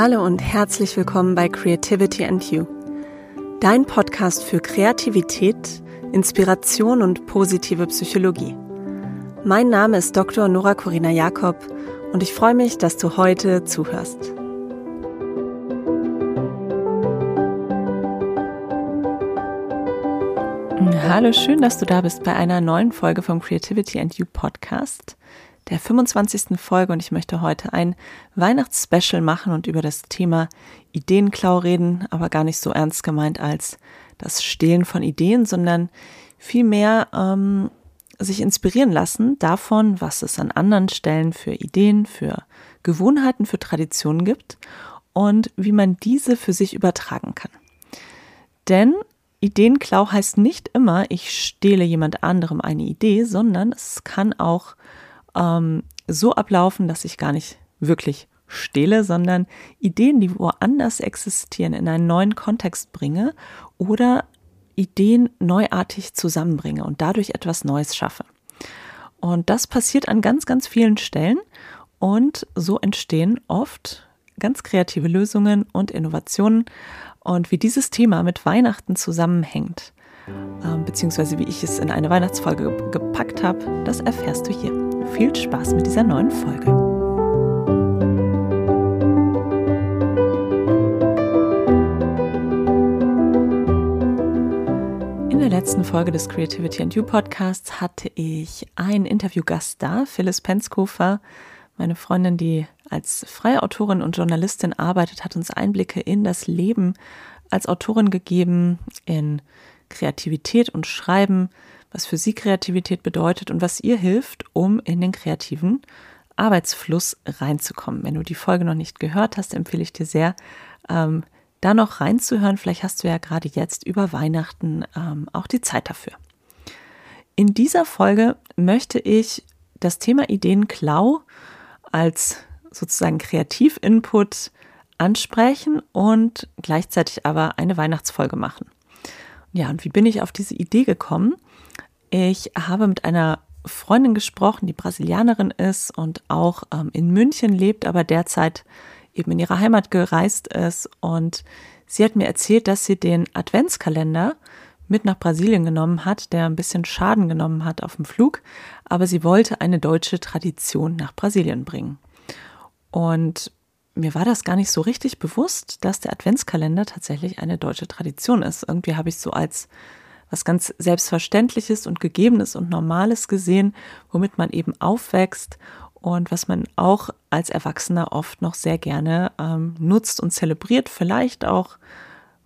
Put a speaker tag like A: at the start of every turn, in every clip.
A: Hallo und herzlich willkommen bei Creativity and You, dein Podcast für Kreativität, Inspiration und positive Psychologie. Mein Name ist Dr. Nora Corina Jakob und ich freue mich, dass du heute zuhörst. Hallo, schön, dass du da bist bei einer neuen Folge vom Creativity and You Podcast der 25. Folge und ich möchte heute ein Weihnachtsspecial machen und über das Thema Ideenklau reden, aber gar nicht so ernst gemeint als das Stehlen von Ideen, sondern vielmehr ähm, sich inspirieren lassen davon, was es an anderen Stellen für Ideen, für Gewohnheiten, für Traditionen gibt und wie man diese für sich übertragen kann. Denn Ideenklau heißt nicht immer, ich stehle jemand anderem eine Idee, sondern es kann auch ähm, so ablaufen, dass ich gar nicht wirklich stehle, sondern Ideen, die woanders existieren, in einen neuen Kontext bringe oder Ideen neuartig zusammenbringe und dadurch etwas Neues schaffe. Und das passiert an ganz, ganz vielen Stellen und so entstehen oft ganz kreative Lösungen und Innovationen. Und wie dieses Thema mit Weihnachten zusammenhängt, äh, beziehungsweise wie ich es in eine Weihnachtsfolge gepackt habe, das erfährst du hier. Viel Spaß mit dieser neuen Folge. In der letzten Folge des Creativity and You Podcasts hatte ich einen Interviewgast da, Phyllis Penskofer, meine Freundin, die als freie Autorin und Journalistin arbeitet, hat uns Einblicke in das Leben als Autorin gegeben, in Kreativität und Schreiben, was für sie Kreativität bedeutet und was ihr hilft, um in den kreativen Arbeitsfluss reinzukommen. Wenn du die Folge noch nicht gehört hast, empfehle ich dir sehr, ähm, da noch reinzuhören. Vielleicht hast du ja gerade jetzt über Weihnachten ähm, auch die Zeit dafür. In dieser Folge möchte ich das Thema Ideenklau als sozusagen Kreativinput ansprechen und gleichzeitig aber eine Weihnachtsfolge machen. Ja, und wie bin ich auf diese Idee gekommen? Ich habe mit einer Freundin gesprochen, die Brasilianerin ist und auch ähm, in München lebt, aber derzeit eben in ihre Heimat gereist ist. Und sie hat mir erzählt, dass sie den Adventskalender mit nach Brasilien genommen hat, der ein bisschen Schaden genommen hat auf dem Flug, aber sie wollte eine deutsche Tradition nach Brasilien bringen. Und mir war das gar nicht so richtig bewusst, dass der Adventskalender tatsächlich eine deutsche Tradition ist. Irgendwie habe ich so als was ganz Selbstverständliches und Gegebenes und Normales gesehen, womit man eben aufwächst und was man auch als Erwachsener oft noch sehr gerne ähm, nutzt und zelebriert. Vielleicht auch,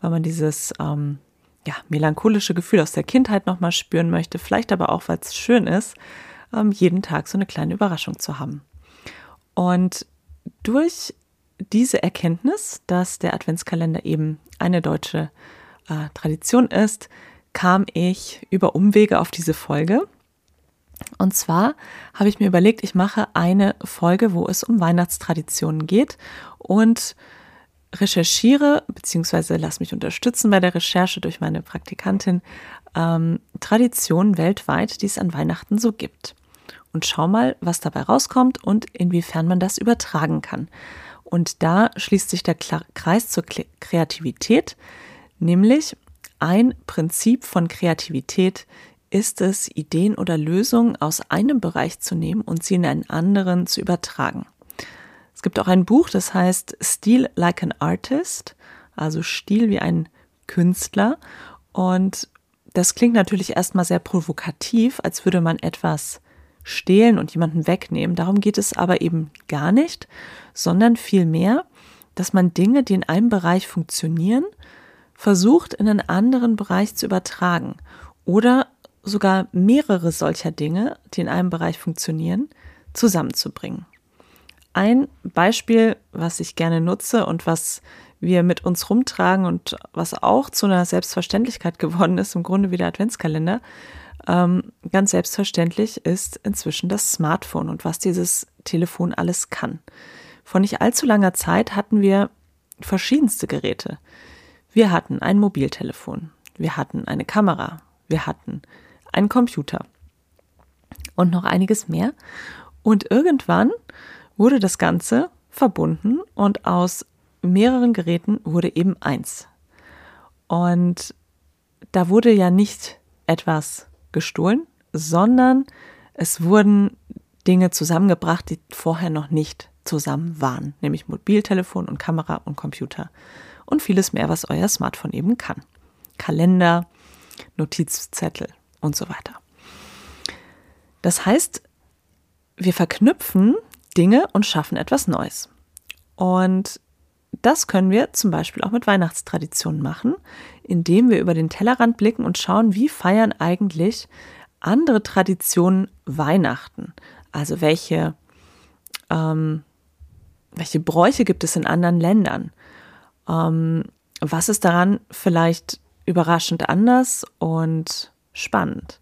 A: weil man dieses ähm, ja, melancholische Gefühl aus der Kindheit nochmal spüren möchte, vielleicht aber auch, weil es schön ist, ähm, jeden Tag so eine kleine Überraschung zu haben. Und durch diese Erkenntnis, dass der Adventskalender eben eine deutsche äh, Tradition ist, kam ich über Umwege auf diese Folge. Und zwar habe ich mir überlegt, ich mache eine Folge, wo es um Weihnachtstraditionen geht und recherchiere, beziehungsweise lass mich unterstützen bei der Recherche durch meine Praktikantin, ähm, Traditionen weltweit, die es an Weihnachten so gibt. Und schau mal, was dabei rauskommt und inwiefern man das übertragen kann. Und da schließt sich der Kreis zur Kreativität, nämlich ein Prinzip von Kreativität ist es, Ideen oder Lösungen aus einem Bereich zu nehmen und sie in einen anderen zu übertragen. Es gibt auch ein Buch, das heißt Stil like an Artist, also Stil wie ein Künstler. Und das klingt natürlich erstmal sehr provokativ, als würde man etwas stehlen und jemanden wegnehmen. Darum geht es aber eben gar nicht, sondern vielmehr, dass man Dinge, die in einem Bereich funktionieren, versucht in einen anderen Bereich zu übertragen oder sogar mehrere solcher Dinge, die in einem Bereich funktionieren, zusammenzubringen. Ein Beispiel, was ich gerne nutze und was wir mit uns rumtragen und was auch zu einer Selbstverständlichkeit geworden ist, im Grunde wie der Adventskalender, ähm, ganz selbstverständlich ist inzwischen das Smartphone und was dieses Telefon alles kann. Vor nicht allzu langer Zeit hatten wir verschiedenste Geräte. Wir hatten ein Mobiltelefon, wir hatten eine Kamera, wir hatten einen Computer. Und noch einiges mehr. Und irgendwann wurde das Ganze verbunden und aus mehreren Geräten wurde eben eins. Und da wurde ja nicht etwas gestohlen, sondern es wurden Dinge zusammengebracht, die vorher noch nicht zusammen waren, nämlich Mobiltelefon und Kamera und Computer und vieles mehr, was euer Smartphone eben kann. Kalender, Notizzettel und so weiter. Das heißt, wir verknüpfen Dinge und schaffen etwas Neues. Und das können wir zum Beispiel auch mit Weihnachtstraditionen machen, indem wir über den Tellerrand blicken und schauen, wie feiern eigentlich andere Traditionen Weihnachten. Also welche, ähm, welche Bräuche gibt es in anderen Ländern? Ähm, was ist daran vielleicht überraschend anders und spannend?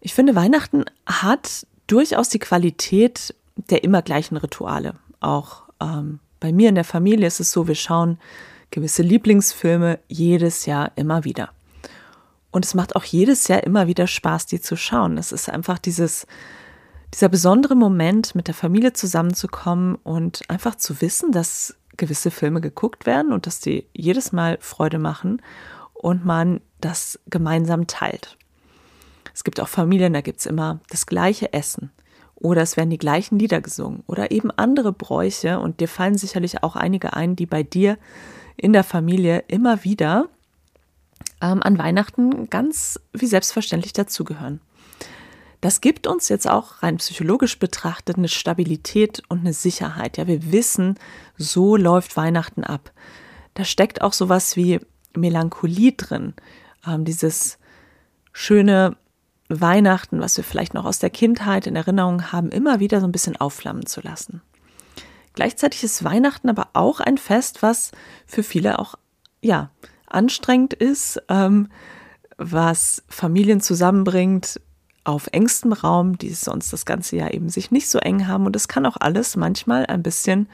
A: Ich finde, Weihnachten hat durchaus die Qualität der immer gleichen Rituale. Auch ähm, bei mir in der Familie ist es so, wir schauen gewisse Lieblingsfilme jedes Jahr immer wieder. Und es macht auch jedes Jahr immer wieder Spaß, die zu schauen. Es ist einfach dieses, dieser besondere Moment, mit der Familie zusammenzukommen und einfach zu wissen, dass gewisse Filme geguckt werden und dass die jedes Mal Freude machen und man das gemeinsam teilt. Es gibt auch Familien, da gibt es immer das gleiche Essen oder es werden die gleichen Lieder gesungen oder eben andere Bräuche und dir fallen sicherlich auch einige ein, die bei dir in der Familie immer wieder ähm, an Weihnachten ganz wie selbstverständlich dazugehören. Das gibt uns jetzt auch rein psychologisch betrachtet eine Stabilität und eine Sicherheit. Ja, wir wissen, so läuft Weihnachten ab. Da steckt auch sowas wie Melancholie drin. Ähm, dieses schöne Weihnachten, was wir vielleicht noch aus der Kindheit in Erinnerung haben, immer wieder so ein bisschen aufflammen zu lassen. Gleichzeitig ist Weihnachten aber auch ein Fest, was für viele auch, ja, anstrengend ist, ähm, was Familien zusammenbringt auf engstem Raum, die sonst das ganze Jahr eben sich nicht so eng haben. Und es kann auch alles manchmal ein bisschen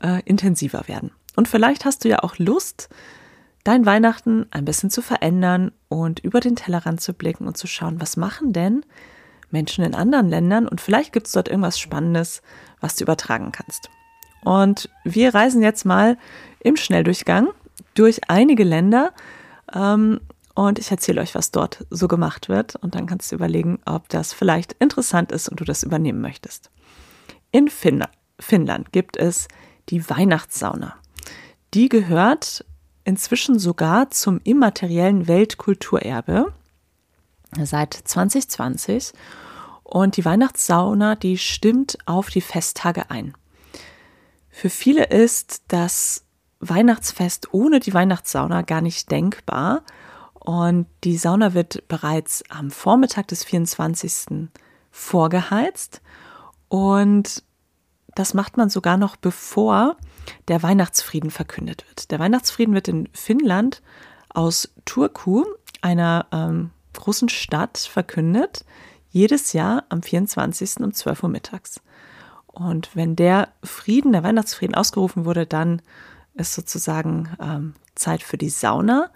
A: äh, intensiver werden. Und vielleicht hast du ja auch Lust, dein Weihnachten ein bisschen zu verändern und über den Tellerrand zu blicken und zu schauen, was machen denn Menschen in anderen Ländern und vielleicht gibt es dort irgendwas Spannendes, was du übertragen kannst. Und wir reisen jetzt mal im Schnelldurchgang durch einige Länder ähm, und ich erzähle euch, was dort so gemacht wird und dann kannst du überlegen, ob das vielleicht interessant ist und du das übernehmen möchtest. In Finnland gibt es die Weihnachtssauna. Die gehört inzwischen sogar zum immateriellen Weltkulturerbe seit 2020. Und die Weihnachtssauna, die stimmt auf die Festtage ein. Für viele ist das Weihnachtsfest ohne die Weihnachtssauna gar nicht denkbar. Und die Sauna wird bereits am Vormittag des 24. vorgeheizt. Und das macht man sogar noch bevor der Weihnachtsfrieden verkündet wird. Der Weihnachtsfrieden wird in Finnland aus Turku, einer ähm, großen Stadt, verkündet, jedes Jahr am 24. um 12 Uhr mittags. Und wenn der Frieden, der Weihnachtsfrieden ausgerufen wurde, dann ist sozusagen ähm, Zeit für die Sauna.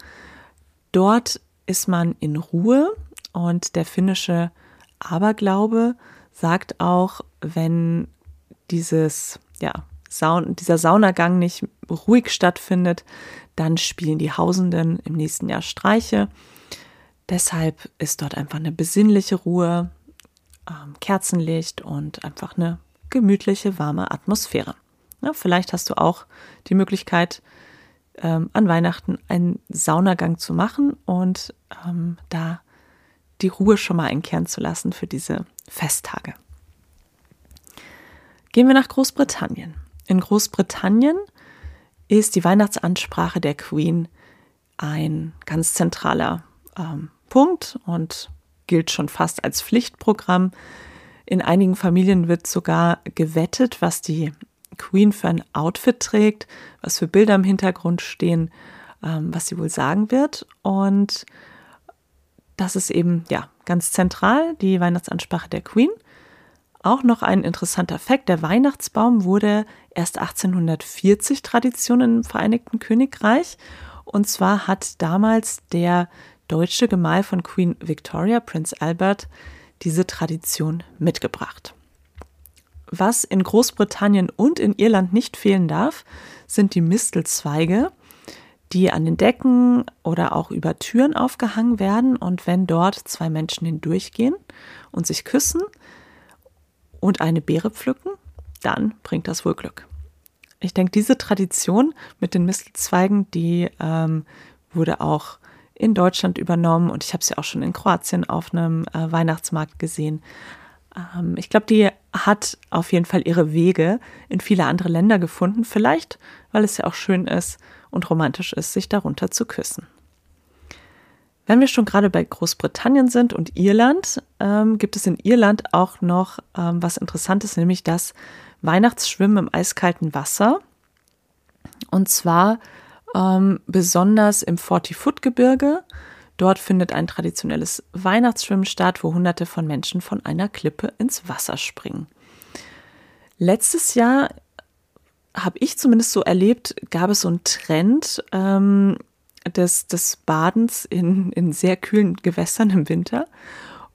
A: Dort ist man in Ruhe und der finnische Aberglaube sagt auch, wenn dieses, ja, Saun dieser Saunagang nicht ruhig stattfindet, dann spielen die Hausenden im nächsten Jahr Streiche. Deshalb ist dort einfach eine besinnliche Ruhe, ähm, Kerzenlicht und einfach eine gemütliche, warme Atmosphäre. Ja, vielleicht hast du auch die Möglichkeit, ähm, an Weihnachten einen Saunagang zu machen und ähm, da die Ruhe schon mal einkehren zu lassen für diese Festtage. Gehen wir nach Großbritannien. In Großbritannien ist die Weihnachtsansprache der Queen ein ganz zentraler ähm, Punkt und gilt schon fast als Pflichtprogramm. In einigen Familien wird sogar gewettet, was die Queen für ein Outfit trägt, was für Bilder im Hintergrund stehen, ähm, was sie wohl sagen wird. Und das ist eben ja ganz zentral, die Weihnachtsansprache der Queen. Auch noch ein interessanter Fakt, der Weihnachtsbaum wurde erst 1840 Tradition im Vereinigten Königreich. Und zwar hat damals der deutsche Gemahl von Queen Victoria, Prince Albert, diese Tradition mitgebracht. Was in Großbritannien und in Irland nicht fehlen darf, sind die Mistelzweige, die an den Decken oder auch über Türen aufgehangen werden. Und wenn dort zwei Menschen hindurchgehen und sich küssen und eine Beere pflücken, dann bringt das wohl Glück. Ich denke, diese Tradition mit den Mistelzweigen, die ähm, wurde auch in Deutschland übernommen und ich habe sie auch schon in Kroatien auf einem äh, Weihnachtsmarkt gesehen. Ähm, ich glaube, die hat auf jeden Fall ihre Wege in viele andere Länder gefunden. Vielleicht, weil es ja auch schön ist und romantisch ist, sich darunter zu küssen. Wenn wir schon gerade bei Großbritannien sind und Irland, ähm, gibt es in Irland auch noch ähm, was Interessantes, nämlich das Weihnachtsschwimmen im eiskalten Wasser. Und zwar ähm, besonders im Forty-Foot-Gebirge. Dort findet ein traditionelles Weihnachtsschwimmen statt, wo Hunderte von Menschen von einer Klippe ins Wasser springen. Letztes Jahr habe ich zumindest so erlebt, gab es so einen Trend ähm, des, des Badens in, in sehr kühlen Gewässern im Winter.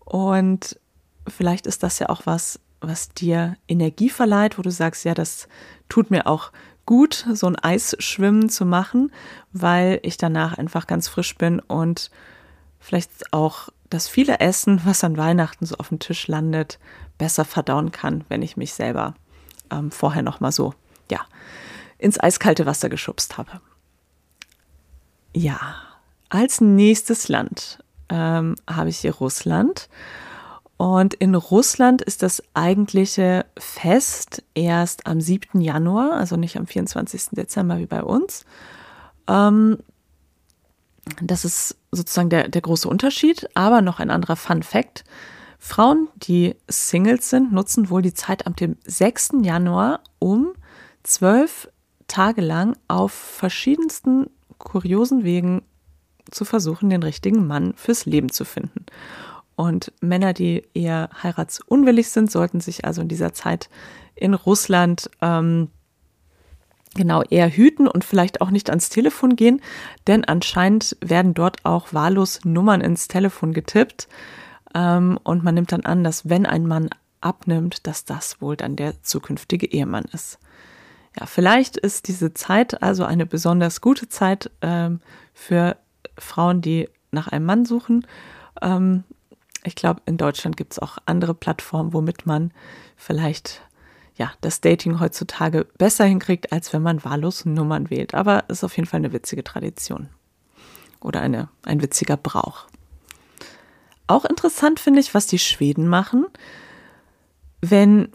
A: Und vielleicht ist das ja auch was, was dir Energie verleiht, wo du sagst, ja, das tut mir auch gut, so ein Eisschwimmen zu machen, weil ich danach einfach ganz frisch bin und vielleicht auch das viele Essen, was an Weihnachten so auf dem Tisch landet, besser verdauen kann, wenn ich mich selber ähm, vorher noch mal so ja ins eiskalte Wasser geschubst habe. Ja, als nächstes Land ähm, habe ich hier Russland. Und in Russland ist das eigentliche Fest erst am 7. Januar, also nicht am 24. Dezember wie bei uns. Ähm, das ist sozusagen der, der große Unterschied, aber noch ein anderer Fun Fact. Frauen, die Singles sind, nutzen wohl die Zeit am dem 6. Januar, um zwölf Tage lang auf verschiedensten kuriosen Wegen zu versuchen, den richtigen Mann fürs Leben zu finden. Und Männer, die eher heiratsunwillig sind, sollten sich also in dieser Zeit in Russland ähm, genau eher hüten und vielleicht auch nicht ans Telefon gehen, denn anscheinend werden dort auch wahllos Nummern ins Telefon getippt. Ähm, und man nimmt dann an, dass wenn ein Mann abnimmt, dass das wohl dann der zukünftige Ehemann ist. Ja, vielleicht ist diese Zeit also eine besonders gute Zeit ähm, für Frauen, die nach einem Mann suchen. Ähm, ich glaube, in Deutschland gibt es auch andere Plattformen, womit man vielleicht ja, das Dating heutzutage besser hinkriegt, als wenn man wahllos Nummern wählt. Aber es ist auf jeden Fall eine witzige Tradition. Oder eine, ein witziger Brauch. Auch interessant finde ich, was die Schweden machen. Wenn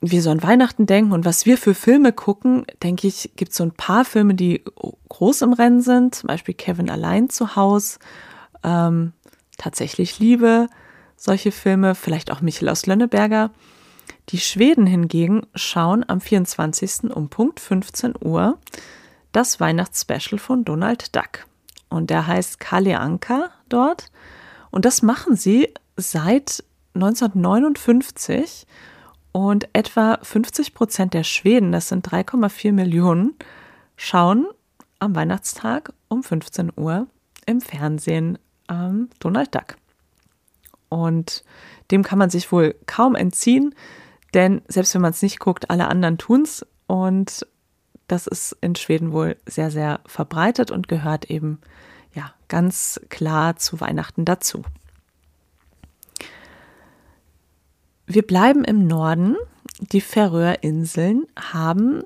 A: wir so an Weihnachten denken und was wir für Filme gucken, denke ich, gibt es so ein paar Filme, die groß im Rennen sind. Zum Beispiel Kevin allein zu Hause. Ähm, tatsächlich Liebe, solche Filme, vielleicht auch Michel aus Lönneberger. Die Schweden hingegen schauen am 24. um Punkt 15 Uhr das Weihnachtsspecial von Donald Duck. Und der heißt Kalle Anka dort. Und das machen sie seit 1959. Und etwa 50 Prozent der Schweden, das sind 3,4 Millionen, schauen am Weihnachtstag um 15 Uhr im Fernsehen ähm, Donald Duck. Und dem kann man sich wohl kaum entziehen, denn selbst wenn man es nicht guckt, alle anderen tun es. Und das ist in Schweden wohl sehr, sehr verbreitet und gehört eben ja ganz klar zu Weihnachten dazu. Wir bleiben im Norden. Die Färöerinseln haben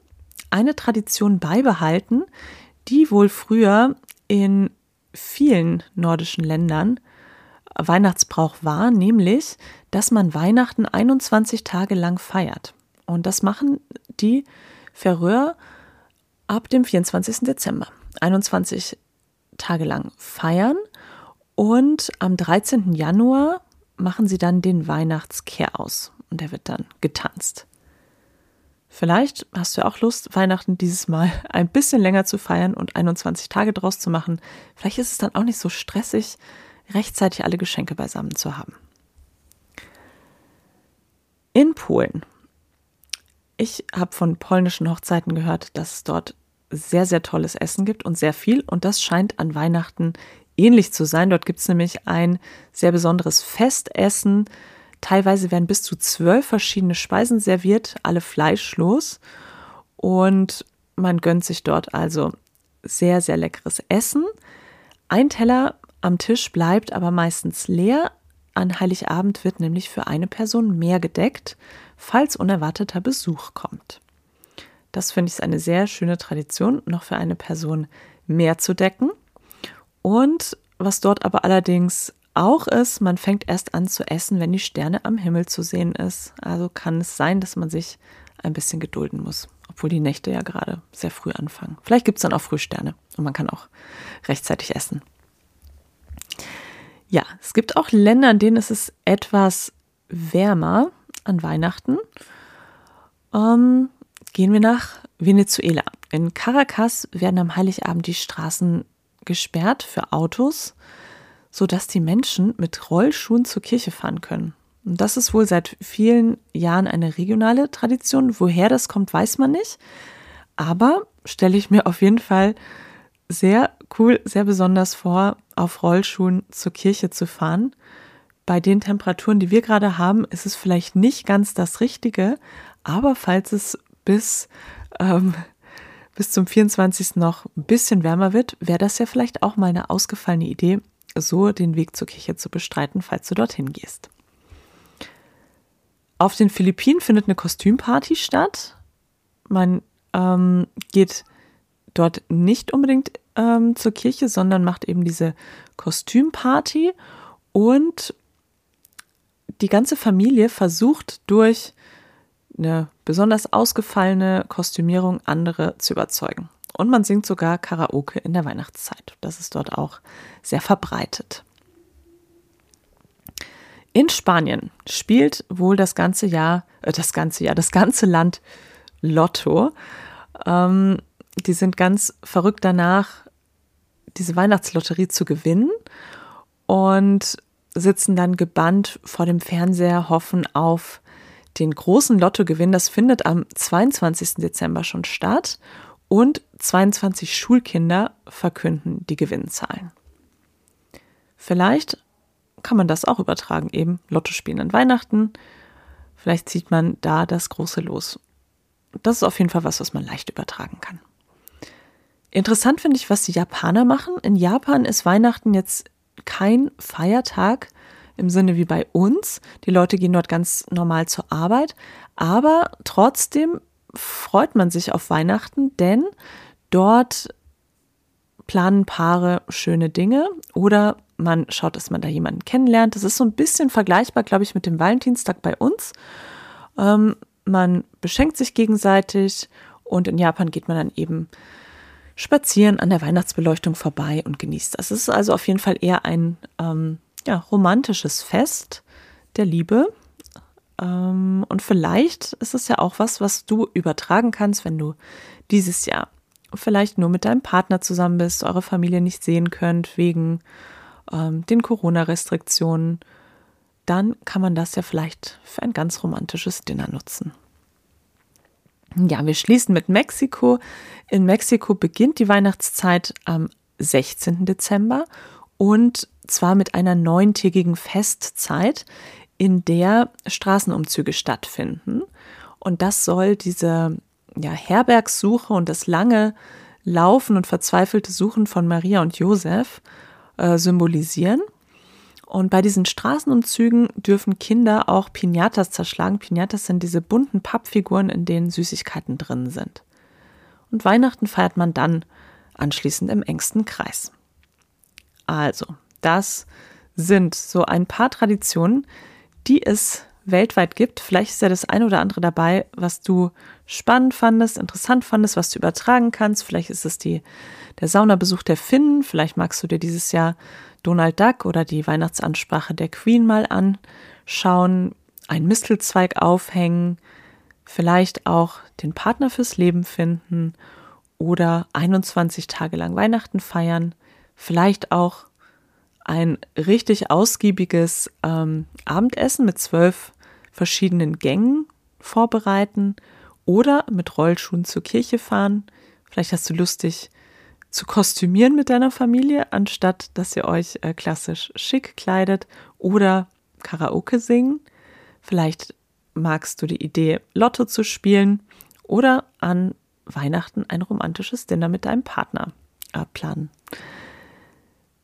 A: eine Tradition beibehalten, die wohl früher in vielen nordischen Ländern Weihnachtsbrauch war, nämlich, dass man Weihnachten 21 Tage lang feiert. Und das machen die Färöer ab dem 24. Dezember. 21 Tage lang feiern und am 13. Januar machen sie dann den Weihnachtskehr aus und der wird dann getanzt. Vielleicht hast du auch Lust, Weihnachten dieses Mal ein bisschen länger zu feiern und 21 Tage draus zu machen. Vielleicht ist es dann auch nicht so stressig, rechtzeitig alle Geschenke beisammen zu haben. In Polen. Ich habe von polnischen Hochzeiten gehört, dass es dort sehr, sehr tolles Essen gibt und sehr viel. Und das scheint an Weihnachten ähnlich zu sein. Dort gibt es nämlich ein sehr besonderes Festessen, Teilweise werden bis zu zwölf verschiedene Speisen serviert, alle fleischlos. Und man gönnt sich dort also sehr, sehr leckeres Essen. Ein Teller am Tisch bleibt aber meistens leer. An Heiligabend wird nämlich für eine Person mehr gedeckt, falls unerwarteter Besuch kommt. Das finde ich eine sehr schöne Tradition, noch für eine Person mehr zu decken. Und was dort aber allerdings auch ist, man fängt erst an zu essen, wenn die Sterne am Himmel zu sehen ist. Also kann es sein, dass man sich ein bisschen gedulden muss, obwohl die Nächte ja gerade sehr früh anfangen. Vielleicht gibt es dann auch Frühsterne und man kann auch rechtzeitig essen. Ja, es gibt auch Länder, in denen es etwas wärmer an Weihnachten. Ähm, gehen wir nach Venezuela. In Caracas werden am Heiligabend die Straßen gesperrt für Autos, sodass die Menschen mit Rollschuhen zur Kirche fahren können. Und das ist wohl seit vielen Jahren eine regionale Tradition. Woher das kommt, weiß man nicht. Aber stelle ich mir auf jeden Fall sehr cool, sehr besonders vor, auf Rollschuhen zur Kirche zu fahren. Bei den Temperaturen, die wir gerade haben, ist es vielleicht nicht ganz das Richtige, aber falls es bis, ähm, bis zum 24. noch ein bisschen wärmer wird, wäre das ja vielleicht auch mal eine ausgefallene Idee, so den Weg zur Kirche zu bestreiten, falls du dorthin gehst. Auf den Philippinen findet eine Kostümparty statt. Man ähm, geht dort nicht unbedingt ähm, zur Kirche, sondern macht eben diese Kostümparty und die ganze Familie versucht durch eine besonders ausgefallene Kostümierung andere zu überzeugen. Und man singt sogar Karaoke in der Weihnachtszeit. Das ist dort auch sehr verbreitet. In Spanien spielt wohl das ganze Jahr, äh, das ganze Jahr, das ganze Land Lotto. Ähm, die sind ganz verrückt danach, diese Weihnachtslotterie zu gewinnen und sitzen dann gebannt vor dem Fernseher, hoffen auf den großen Lottogewinn. Das findet am 22. Dezember schon statt und 22 Schulkinder verkünden die Gewinnzahlen. Vielleicht kann man das auch übertragen, eben Lotto spielen an Weihnachten. Vielleicht zieht man da das große Los. Das ist auf jeden Fall was, was man leicht übertragen kann. Interessant finde ich, was die Japaner machen. In Japan ist Weihnachten jetzt kein Feiertag im Sinne wie bei uns. Die Leute gehen dort ganz normal zur Arbeit, aber trotzdem freut man sich auf Weihnachten, denn dort planen Paare schöne Dinge oder man schaut, dass man da jemanden kennenlernt. Das ist so ein bisschen vergleichbar, glaube ich, mit dem Valentinstag bei uns. Ähm, man beschenkt sich gegenseitig und in Japan geht man dann eben spazieren an der Weihnachtsbeleuchtung vorbei und genießt das. Es ist also auf jeden Fall eher ein ähm, ja, romantisches Fest der Liebe. Ähm, und vielleicht ist es ja auch was, was du übertragen kannst, wenn du dieses Jahr vielleicht nur mit deinem Partner zusammen bist, eure Familie nicht sehen könnt wegen ähm, den Corona-Restriktionen, dann kann man das ja vielleicht für ein ganz romantisches Dinner nutzen. Ja, wir schließen mit Mexiko. In Mexiko beginnt die Weihnachtszeit am 16. Dezember und zwar mit einer neuntägigen Festzeit, in der Straßenumzüge stattfinden. Und das soll diese ja, Herbergssuche und das lange Laufen und verzweifelte Suchen von Maria und Josef äh, symbolisieren. Und bei diesen Straßenumzügen dürfen Kinder auch Pinatas zerschlagen. Pinatas sind diese bunten Pappfiguren, in denen Süßigkeiten drin sind. Und Weihnachten feiert man dann anschließend im engsten Kreis. Also, das sind so ein paar Traditionen, die es weltweit gibt. Vielleicht ist ja das eine oder andere dabei, was du spannend fandest, interessant fandest, was du übertragen kannst. Vielleicht ist es die, der Saunabesuch der Finnen. Vielleicht magst du dir dieses Jahr Donald Duck oder die Weihnachtsansprache der Queen mal anschauen, einen Mistelzweig aufhängen, vielleicht auch den Partner fürs Leben finden oder 21 Tage lang Weihnachten feiern, vielleicht auch ein richtig ausgiebiges ähm, Abendessen mit zwölf verschiedenen Gängen vorbereiten oder mit Rollschuhen zur Kirche fahren. Vielleicht hast du lustig zu kostümieren mit deiner Familie, anstatt dass ihr euch äh, klassisch schick kleidet oder Karaoke singen. Vielleicht magst du die Idee, Lotto zu spielen oder an Weihnachten ein romantisches Dinner mit deinem Partner äh, planen.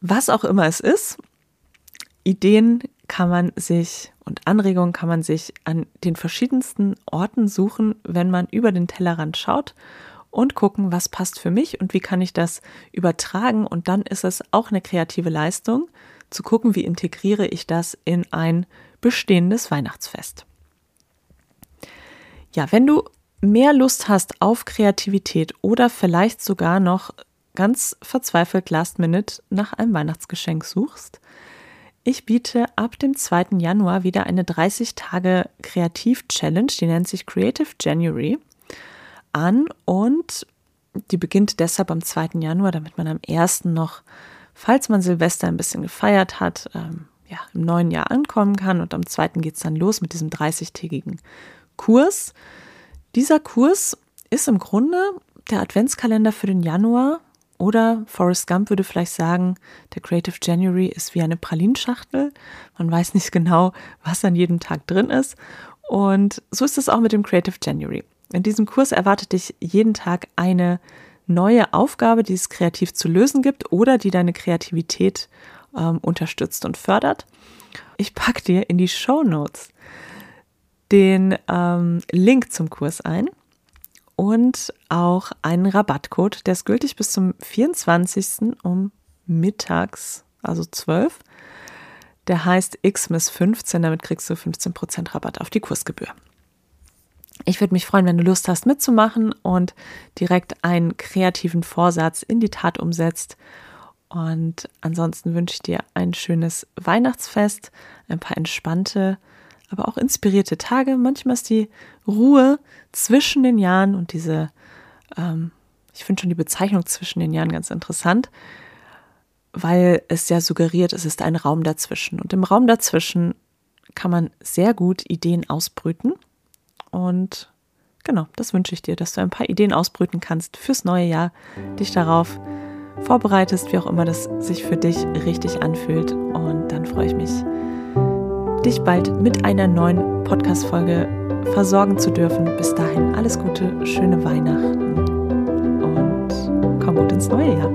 A: Was auch immer es ist, Ideen kann man sich und Anregungen kann man sich an den verschiedensten Orten suchen, wenn man über den Tellerrand schaut und gucken, was passt für mich und wie kann ich das übertragen. Und dann ist es auch eine kreative Leistung, zu gucken, wie integriere ich das in ein bestehendes Weihnachtsfest. Ja, wenn du mehr Lust hast auf Kreativität oder vielleicht sogar noch ganz verzweifelt Last Minute nach einem Weihnachtsgeschenk suchst, ich biete ab dem 2. Januar wieder eine 30 Tage Kreativ-Challenge, die nennt sich Creative January, an und die beginnt deshalb am 2. Januar, damit man am 1. noch, falls man Silvester ein bisschen gefeiert hat, ähm, ja, im neuen Jahr ankommen kann und am 2. geht es dann los mit diesem 30-tägigen Kurs. Dieser Kurs ist im Grunde der Adventskalender für den Januar oder Forrest Gump würde vielleicht sagen, der Creative January ist wie eine Pralinschachtel. Man weiß nicht genau, was an jedem Tag drin ist. Und so ist es auch mit dem Creative January. In diesem Kurs erwartet dich jeden Tag eine neue Aufgabe, die es kreativ zu lösen gibt oder die deine Kreativität ähm, unterstützt und fördert. Ich packe dir in die Show Notes den ähm, Link zum Kurs ein und auch einen Rabattcode. Der ist gültig bis zum 24. um mittags, also 12. Der heißt XMIS15, damit kriegst du 15% Rabatt auf die Kursgebühr. Ich würde mich freuen, wenn du Lust hast mitzumachen und direkt einen kreativen Vorsatz in die Tat umsetzt. Und ansonsten wünsche ich dir ein schönes Weihnachtsfest, ein paar entspannte aber auch inspirierte Tage. Manchmal ist die Ruhe zwischen den Jahren und diese, ähm, ich finde schon die Bezeichnung zwischen den Jahren ganz interessant, weil es ja suggeriert, es ist ein Raum dazwischen. Und im Raum dazwischen kann man sehr gut Ideen ausbrüten. Und genau, das wünsche ich dir, dass du ein paar Ideen ausbrüten kannst fürs neue Jahr, dich darauf vorbereitest, wie auch immer das sich für dich richtig anfühlt. Und dann freue ich mich dich bald mit einer neuen Podcast-Folge versorgen zu dürfen. Bis dahin alles Gute, schöne Weihnachten und komm gut ins neue Jahr.